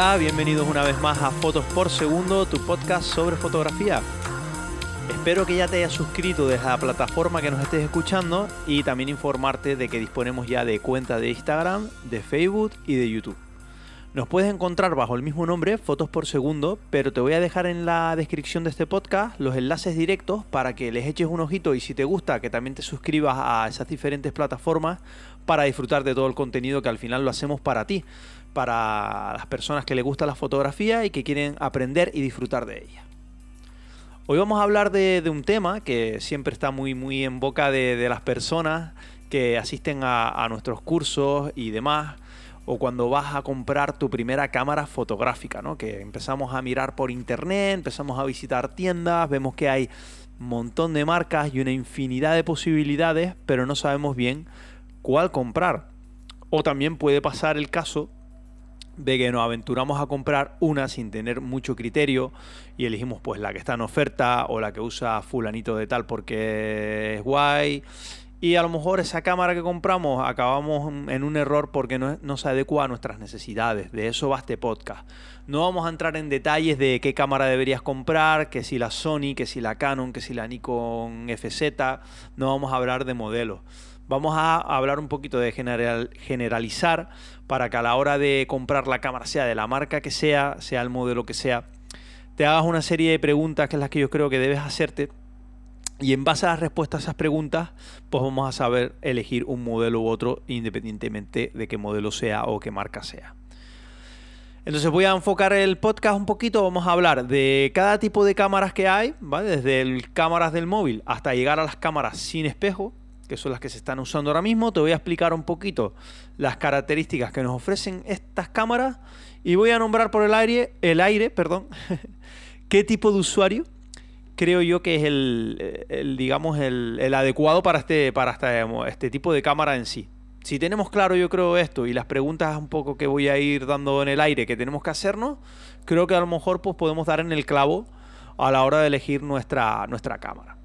Hola, bienvenidos una vez más a Fotos por Segundo, tu podcast sobre fotografía. Espero que ya te hayas suscrito desde la plataforma que nos estés escuchando y también informarte de que disponemos ya de cuenta de Instagram, de Facebook y de YouTube. Nos puedes encontrar bajo el mismo nombre, Fotos por Segundo, pero te voy a dejar en la descripción de este podcast los enlaces directos para que les eches un ojito y si te gusta que también te suscribas a esas diferentes plataformas para disfrutar de todo el contenido que al final lo hacemos para ti, para las personas que les gusta la fotografía y que quieren aprender y disfrutar de ella. Hoy vamos a hablar de, un tema que siempre está muy, muy en boca de, las personas que asisten a, a nuestros cursos y demás o cuando vas a comprar tu primera cámara fotográfica, ¿no? Que empezamos a mirar por internet, empezamos a visitar tiendas, vemos que hay un montón de marcas y una infinidad de posibilidades, pero no sabemos bien cuál comprar. O también puede pasar el caso de que nos aventuramos a comprar una sin tener mucho criterio y elegimos pues la que está en oferta o la que usa fulanito de tal porque es guay y a lo mejor esa cámara que compramos acabamos en un error porque no, se adecua a nuestras necesidades. De eso va este podcast. No vamos a entrar en detalles de qué cámara deberías comprar, que si la Sony, que si la Canon, que si la Nikon FZ. No vamos a hablar de modelos. Vamos a hablar un poquito de generalizar para que a la hora de comprar la cámara, sea de la marca que sea, sea el modelo que sea, te hagas una serie de preguntas que es las que yo creo que debes hacerte y en base a las respuestas a esas preguntas, pues vamos a saber elegir un modelo u otro independientemente de qué modelo sea o qué marca sea. Entonces voy a enfocar el podcast un poquito, vamos a hablar de cada tipo de cámaras que hay, ¿vale? desde el cámaras del móvil hasta llegar a las cámaras sin espejo, que son las que se están usando ahora mismo. Te voy a explicar un poquito las características que nos ofrecen estas cámaras y voy a nombrar por el aire, el aire, perdón, qué tipo de usuario creo yo que es el, digamos, el, adecuado para, este, para este, este tipo de cámara en sí. Si tenemos claro, yo creo, esto y las preguntas un poco que voy a ir dando en el aire que tenemos que hacernos, creo que a lo mejor pues, podemos dar en el clavo a la hora de elegir nuestra, nuestra cámara.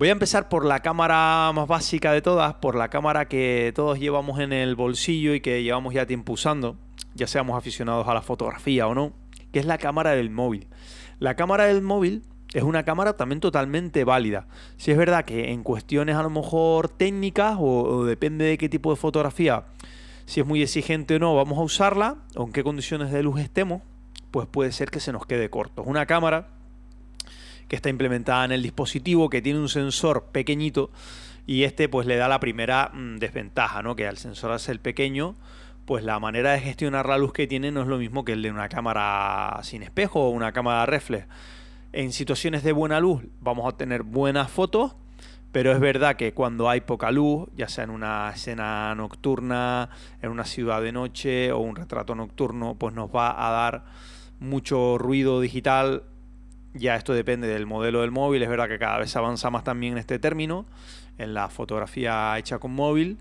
Voy a empezar por la cámara más básica de todas, por la cámara que todos llevamos en el bolsillo y que llevamos ya tiempo usando, ya seamos aficionados a la fotografía o no, que es la cámara del móvil. La cámara del móvil es una cámara también totalmente válida. Si es verdad que en cuestiones a lo mejor técnicas o, depende de qué tipo de fotografía, si es muy exigente o no, vamos a usarla, o en qué condiciones de luz estemos, pues puede ser que se nos quede corto. Es una cámara que está implementada en el dispositivo, que tiene un sensor pequeñito y este pues le da la primera mm, desventaja, ¿no? Que al sensor ser pequeño, pues la manera de gestionar la luz que tiene no es lo mismo que el de una cámara sin espejo o una cámara reflex en situaciones de buena luz vamos a tener buenas fotos, pero es verdad que cuando hay poca luz, ya sea en una escena nocturna, en una ciudad de noche o un retrato nocturno, pues nos va a dar mucho ruido digital. Ya esto depende del modelo del móvil, es verdad que cada vez avanza más también en este término, en la fotografía hecha con móvil,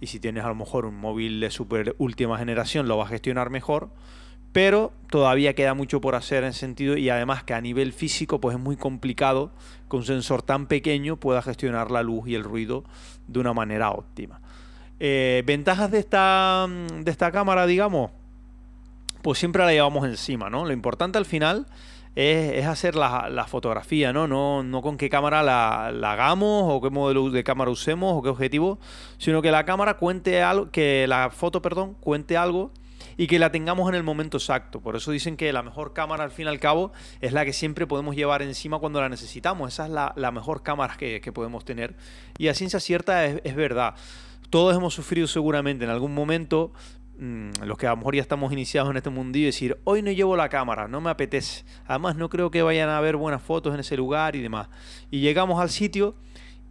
y si tienes a lo mejor un móvil de super última generación lo va a gestionar mejor pero todavía queda mucho por hacer en sentido y además que a nivel físico pues es muy complicado que un sensor tan pequeño pueda gestionar la luz y el ruido de una manera óptima. Eh, ventajas de esta, de esta cámara, digamos, pues siempre la llevamos encima, ¿no? Lo importante al final es, hacer la, fotografía, ¿no? ¿no? No con qué cámara la, hagamos o qué modelo de cámara usemos o qué objetivo, sino que la cámara cuente algo, que la foto, perdón, cuente algo y que la tengamos en el momento exacto. Por eso dicen que la mejor cámara al fin y al cabo es la que siempre podemos llevar encima cuando la necesitamos. Esa es la, mejor cámara que, podemos tener. Y a ciencia cierta es, verdad. Todos hemos sufrido seguramente en algún momento mm, los que a lo mejor ya estamos iniciados en este mundillo, decir, hoy no llevo la cámara, no me apetece. Además, no creo que vayan a haber buenas fotos en ese lugar y demás. Y llegamos al sitio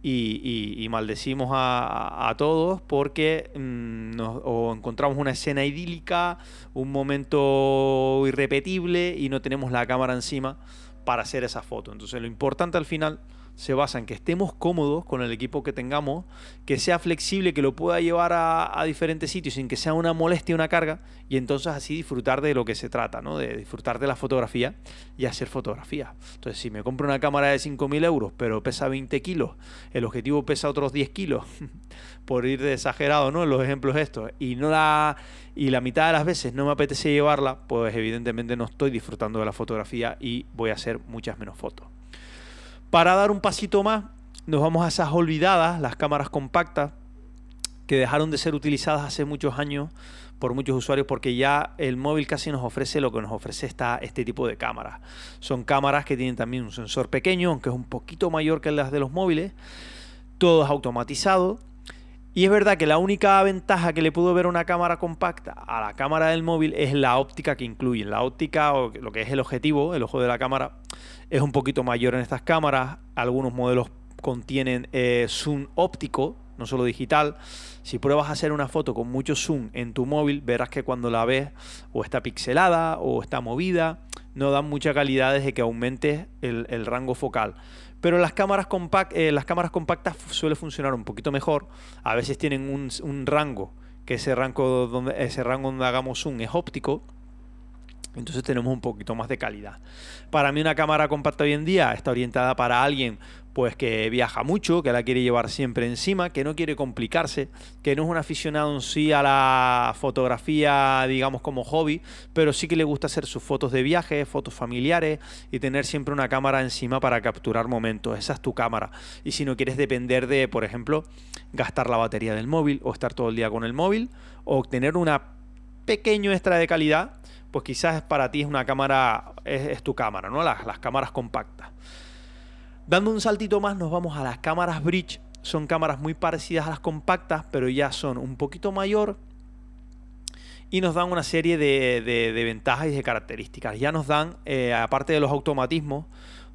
y, maldecimos a, todos porque mm, nos, encontramos una escena idílica, un momento irrepetible y no tenemos la cámara encima para hacer esa foto. Entonces lo importante al final se basa en que estemos cómodos con el equipo que tengamos, que sea flexible, que lo pueda llevar a, diferentes sitios sin que sea una molestia, una carga, y entonces así disfrutar de lo que se trata, ¿no? de disfrutar de la fotografía y hacer fotografía. Entonces, si me compro una cámara de 5.000 euros, pero pesa 20 kilos, el objetivo pesa otros 10 kilos, por ir de exagerado, ¿no? Los ejemplos estos, y no la y la mitad de las veces no me apetece llevarla, pues evidentemente no estoy disfrutando de la fotografía y voy a hacer muchas menos fotos. Para dar un pasito más, nos vamos a esas olvidadas, las cámaras compactas, que dejaron de ser utilizadas hace muchos años por muchos usuarios porque ya el móvil casi nos ofrece lo que nos ofrece esta, este tipo de cámaras. Son cámaras que tienen también un sensor pequeño, aunque es un poquito mayor que las de los móviles. Todo es automatizado. Y es verdad que la única ventaja que le puedo ver una cámara compacta a la cámara del móvil es la óptica que incluye. La óptica o lo que es el objetivo, el ojo de la cámara, es un poquito mayor en estas cámaras. Algunos modelos contienen eh, zoom óptico, no solo digital. Si pruebas a hacer una foto con mucho zoom en tu móvil, verás que cuando la ves o está pixelada o está movida, no dan mucha calidad desde que aumentes el, rango focal. Pero las cámaras, eh, las cámaras compactas suele funcionar un poquito mejor. A veces tienen un, un rango, que ese rango, donde, ese rango donde hagamos zoom es óptico entonces tenemos un poquito más de calidad. Para mí una cámara compacta hoy en día está orientada para alguien pues que viaja mucho, que la quiere llevar siempre encima, que no quiere complicarse, que no es un aficionado en sí a la fotografía, digamos como hobby, pero sí que le gusta hacer sus fotos de viaje, fotos familiares y tener siempre una cámara encima para capturar momentos. Esa es tu cámara. Y si no quieres depender de, por ejemplo, gastar la batería del móvil o estar todo el día con el móvil o tener una pequeño extra de calidad, pues quizás para ti es una cámara, es, tu cámara, ¿no? Las, las cámaras compactas. Dando un saltito más, nos vamos a las cámaras bridge. Son cámaras muy parecidas a las compactas, pero ya son un poquito mayor y nos dan una serie de, ventajas y de características. Ya nos dan, eh, aparte de los automatismos,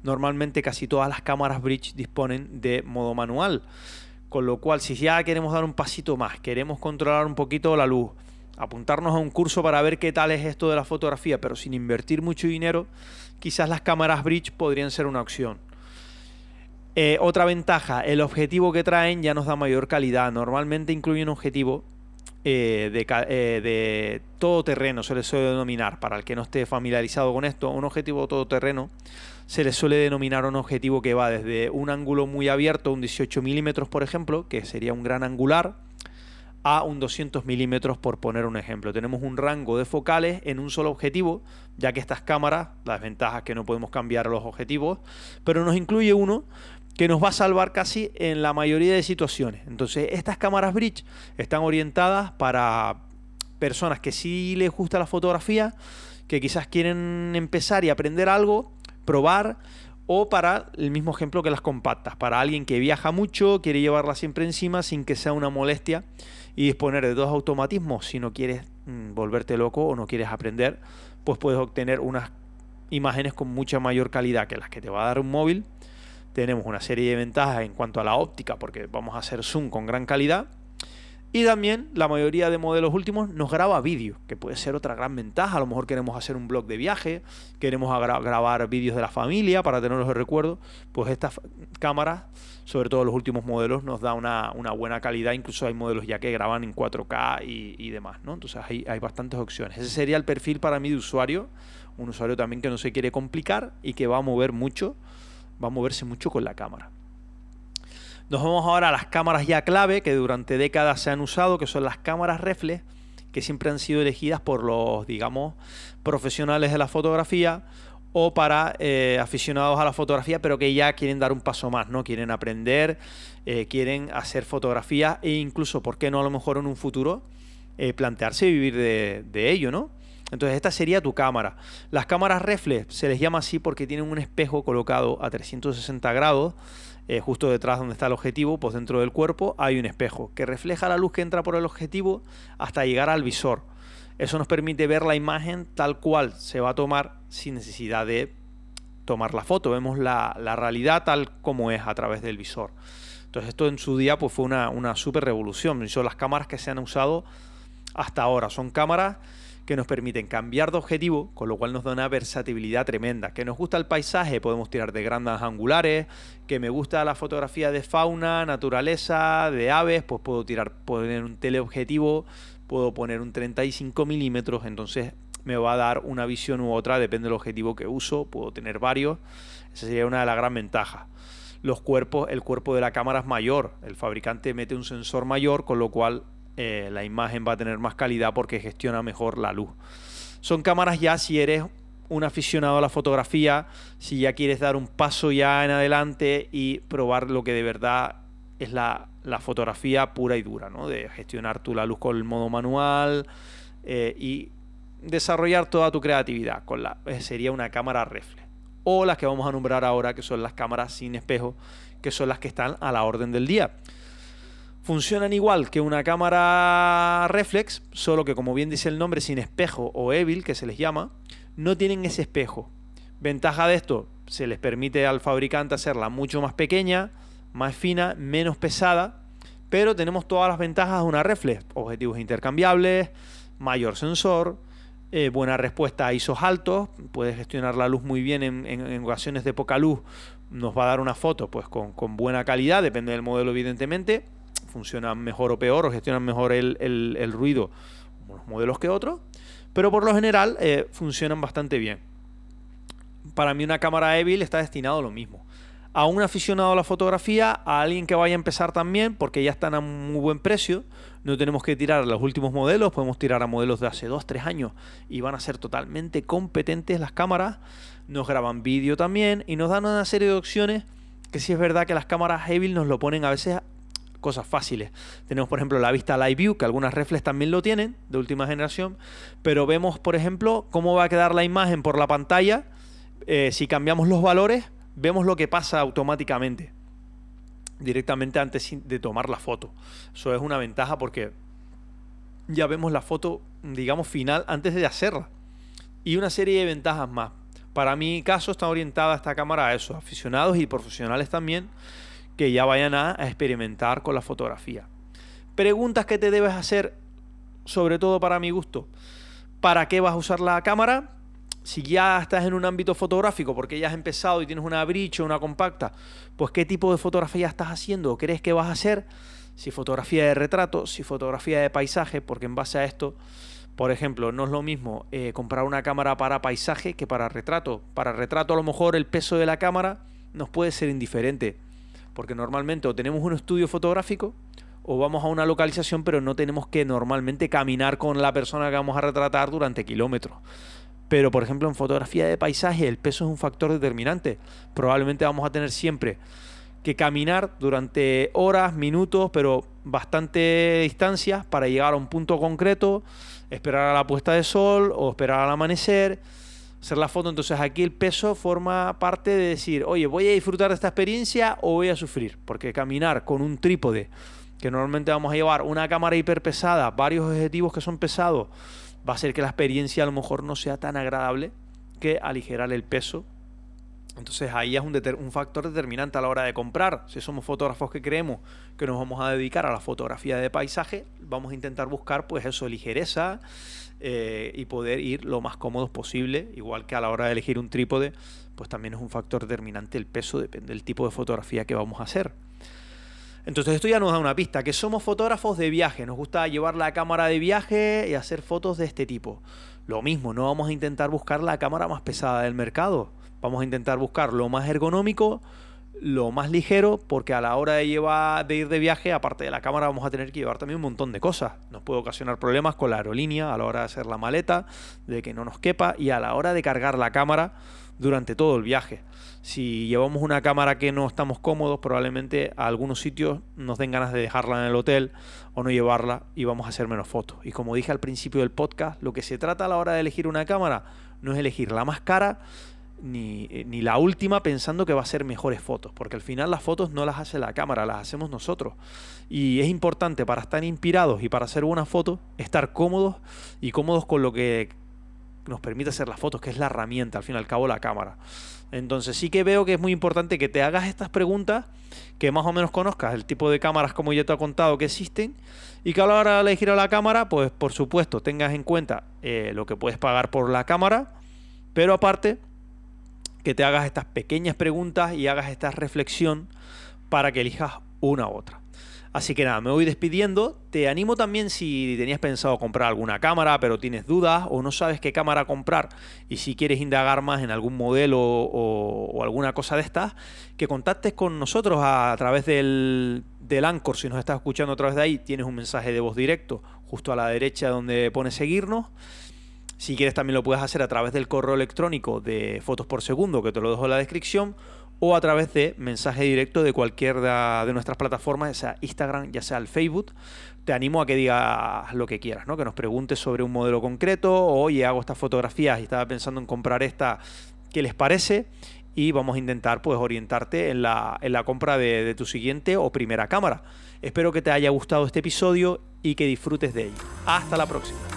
normalmente casi todas las cámaras bridge disponen de modo manual. Con lo cual, si ya queremos dar un pasito más, queremos controlar un poquito la luz, apuntarnos a un curso para ver qué tal es esto de la fotografía, pero sin invertir mucho dinero, quizás las cámaras bridge podrían ser una opción. Eh, otra ventaja, el objetivo que traen ya nos da mayor calidad. Normalmente incluye un objetivo eh, de, eh, de todoterreno, se le suele denominar, para el que no esté familiarizado con esto, un objetivo todoterreno se le suele denominar un objetivo que va desde un ángulo muy abierto, un 18 milímetros por ejemplo, que sería un gran angular, a un 200 milímetros por poner un ejemplo. Tenemos un rango de focales en un solo objetivo, ya que estas cámaras, las ventajas que no podemos cambiar los objetivos, pero nos incluye uno que nos va a salvar casi en la mayoría de situaciones. Entonces, estas cámaras bridge están orientadas para personas que sí les gusta la fotografía, que quizás quieren empezar y aprender algo, probar, o para el mismo ejemplo que las compactas, para alguien que viaja mucho, quiere llevarla siempre encima sin que sea una molestia y disponer de dos automatismos si no quieres mm, volverte loco o no quieres aprender, pues puedes obtener unas imágenes con mucha mayor calidad que las que te va a dar un móvil. Tenemos una serie de ventajas en cuanto a la óptica porque vamos a hacer zoom con gran calidad y también la mayoría de modelos últimos nos graba vídeo, que puede ser otra gran ventaja. A lo mejor queremos hacer un blog de viaje, queremos grabar vídeos de la familia para tenerlos de recuerdo. Pues estas cámaras, sobre todo los últimos modelos, nos da una, buena calidad. Incluso hay modelos ya que graban en 4K y, demás. ¿no? Entonces hay, hay bastantes opciones. Ese sería el perfil para mí de usuario. Un usuario también que no se quiere complicar y que va a mover mucho, va a moverse mucho con la cámara. Nos vamos ahora a las cámaras ya clave que durante décadas se han usado, que son las cámaras reflex, que siempre han sido elegidas por los, digamos, profesionales de la fotografía o para eh, aficionados a la fotografía, pero que ya quieren dar un paso más, ¿no? Quieren aprender, eh, quieren hacer fotografía e incluso, ¿por qué no a lo mejor en un futuro eh, plantearse vivir de, de ello, ¿no? Entonces esta sería tu cámara. Las cámaras reflex se les llama así porque tienen un espejo colocado a 360 grados eh, justo detrás donde está el objetivo, pues dentro del cuerpo hay un espejo que refleja la luz que entra por el objetivo hasta llegar al visor. Eso nos permite ver la imagen tal cual se va a tomar sin necesidad de tomar la foto. Vemos la, realidad tal como es a través del visor. Entonces esto en su día pues, fue una, una super revolución. Son las cámaras que se han usado hasta ahora. Son cámaras que nos permiten cambiar de objetivo, con lo cual nos da una versatilidad tremenda. Que nos gusta el paisaje, podemos tirar de grandes angulares, que me gusta la fotografía de fauna, naturaleza, de aves, pues puedo tirar, poner un teleobjetivo, puedo poner un 35 milímetros, entonces me va a dar una visión u otra, depende del objetivo que uso, puedo tener varios, esa sería una de las grandes ventajas. Los cuerpos, el cuerpo de la cámara es mayor, el fabricante mete un sensor mayor, con lo cual eh, la imagen va a tener más calidad porque gestiona mejor la luz. Son cámaras ya si eres un aficionado a la fotografía, si ya quieres dar un paso ya en adelante y probar lo que de verdad es la, fotografía pura y dura, ¿no? De gestionar tú la luz con el modo manual eh, y desarrollar toda tu creatividad con la eh, sería una cámara reflex o las que vamos a nombrar ahora que son las cámaras sin espejo que son las que están a la orden del día funcionan igual que una cámara reflex, solo que como bien dice el nombre, sin espejo o evil, que se les llama, no tienen ese espejo. Ventaja de esto, se les permite al fabricante hacerla mucho más pequeña, más fina, menos pesada, pero tenemos todas las ventajas de una reflex, objetivos intercambiables, mayor sensor, eh, buena respuesta a ISOs altos, puedes gestionar la luz muy bien en, en, ocasiones de poca luz, nos va a dar una foto pues con, con buena calidad, depende del modelo evidentemente, funcionan mejor o peor o gestionan mejor el, ruido unos modelos que otros, pero por lo general eh, funcionan bastante bien. Para mí una cámara Evil está destinado a lo mismo. A un aficionado a la fotografía, a alguien que vaya a empezar también, porque ya están a muy buen precio, no tenemos que tirar a los últimos modelos, podemos tirar a modelos de hace 2, 3 años y van a ser totalmente competentes las cámaras, nos graban vídeo también y nos dan una serie de opciones que sí es verdad que las cámaras Evil nos lo ponen a veces cosas fáciles. Tenemos, por ejemplo, la vista Live View, que algunas reflex también lo tienen, de última generación, pero vemos, por ejemplo, cómo va a quedar la imagen por la pantalla. Eh, si cambiamos los valores, vemos lo que pasa automáticamente, directamente antes de tomar la foto. Eso es una ventaja porque ya vemos la foto, digamos, final antes de hacerla. Y una serie de ventajas más. Para mi caso está orientada esta cámara a eso, aficionados y profesionales también que ya vayan a, experimentar con la fotografía. Preguntas que te debes hacer, sobre todo para mi gusto. ¿Para qué vas a usar la cámara? Si ya estás en un ámbito fotográfico, porque ya has empezado y tienes una o una compacta, pues qué tipo de fotografía estás haciendo o crees que vas a hacer. Si fotografía de retrato, si fotografía de paisaje, porque en base a esto, por ejemplo, no es lo mismo eh, comprar una cámara para paisaje que para retrato. Para retrato a lo mejor el peso de la cámara nos puede ser indiferente porque normalmente o tenemos un estudio fotográfico o vamos a una localización, pero no tenemos que normalmente caminar con la persona que vamos a retratar durante kilómetros. Pero, por ejemplo, en fotografía de paisaje el peso es un factor determinante. Probablemente vamos a tener siempre que caminar durante horas, minutos, pero bastante distancias para llegar a un punto concreto, esperar a la puesta de sol o esperar al amanecer hacer la foto. Entonces aquí el peso forma parte de decir, oye, voy a disfrutar de esta experiencia o voy a sufrir. Porque caminar con un trípode, que normalmente vamos a llevar una cámara hiper pesada, varios objetivos que son pesados, va a hacer que la experiencia a lo mejor no sea tan agradable que aligerar el peso. Entonces ahí es un, un factor determinante a la hora de comprar. Si somos fotógrafos que creemos que nos vamos a dedicar a la fotografía de paisaje, vamos a intentar buscar pues eso, ligereza, eh, y poder ir lo más cómodos posible, igual que a la hora de elegir un trípode, pues también es un factor determinante el peso, depende del tipo de fotografía que vamos a hacer. Entonces esto ya nos da una pista, que somos fotógrafos de viaje, nos gusta llevar la cámara de viaje y hacer fotos de este tipo. Lo mismo, no vamos a intentar buscar la cámara más pesada del mercado, vamos a intentar buscar lo más ergonómico, lo más ligero, porque a la hora de, llevar, de ir de viaje, aparte de la cámara, vamos a tener que llevar también un montón de cosas. Nos puede ocasionar problemas con la aerolínea a la hora de hacer la maleta, de que no nos quepa, y a la hora de cargar la cámara durante todo el viaje. Si llevamos una cámara que no estamos cómodos, probablemente a algunos sitios nos den ganas de dejarla en el hotel o no llevarla y vamos a hacer menos fotos. Y como dije al principio del podcast, lo que se trata a la hora de elegir una cámara no es elegir la más cara, eh, ni, la última pensando que va a ser mejores fotos, porque al final las fotos no las hace la cámara, las hacemos nosotros. Y es importante para estar inspirados y para hacer buenas fotos, estar cómodos y cómodos con lo que nos permite hacer las fotos, que es la herramienta, al fin y al cabo la cámara. Entonces sí que veo que es muy importante que te hagas estas preguntas, que más o menos conozcas el tipo de cámaras como ya te he contado que existen y que a la hora de elegir a la cámara, pues por supuesto tengas en cuenta eh, lo que puedes pagar por la cámara, pero aparte que te hagas estas pequeñas preguntas y hagas esta reflexión para que elijas una u otra. Así que nada, me voy despidiendo. Te animo también si tenías pensado comprar alguna cámara, pero tienes dudas o no sabes qué cámara comprar y si quieres indagar más en algún modelo o, alguna cosa de estas, que contactes con nosotros a, través del, del Anchor. Si nos estás escuchando a través de ahí, tienes un mensaje de voz directo justo a la derecha donde pone seguirnos. Si quieres también lo puedes hacer a través del correo electrónico de fotos por segundo, que te lo dejo en la descripción, o a través de mensaje directo de cualquier de nuestras plataformas, ya sea Instagram, ya sea el Facebook. Te animo a que digas lo que quieras, ¿no? Que nos preguntes sobre un modelo concreto, o, oye, hago estas fotografías y estaba pensando en comprar esta, ¿qué les parece? Y vamos a intentar pues orientarte en la, en la compra de, de tu siguiente o primera cámara. Espero que te haya gustado este episodio y que disfrutes de ello. Hasta la próxima.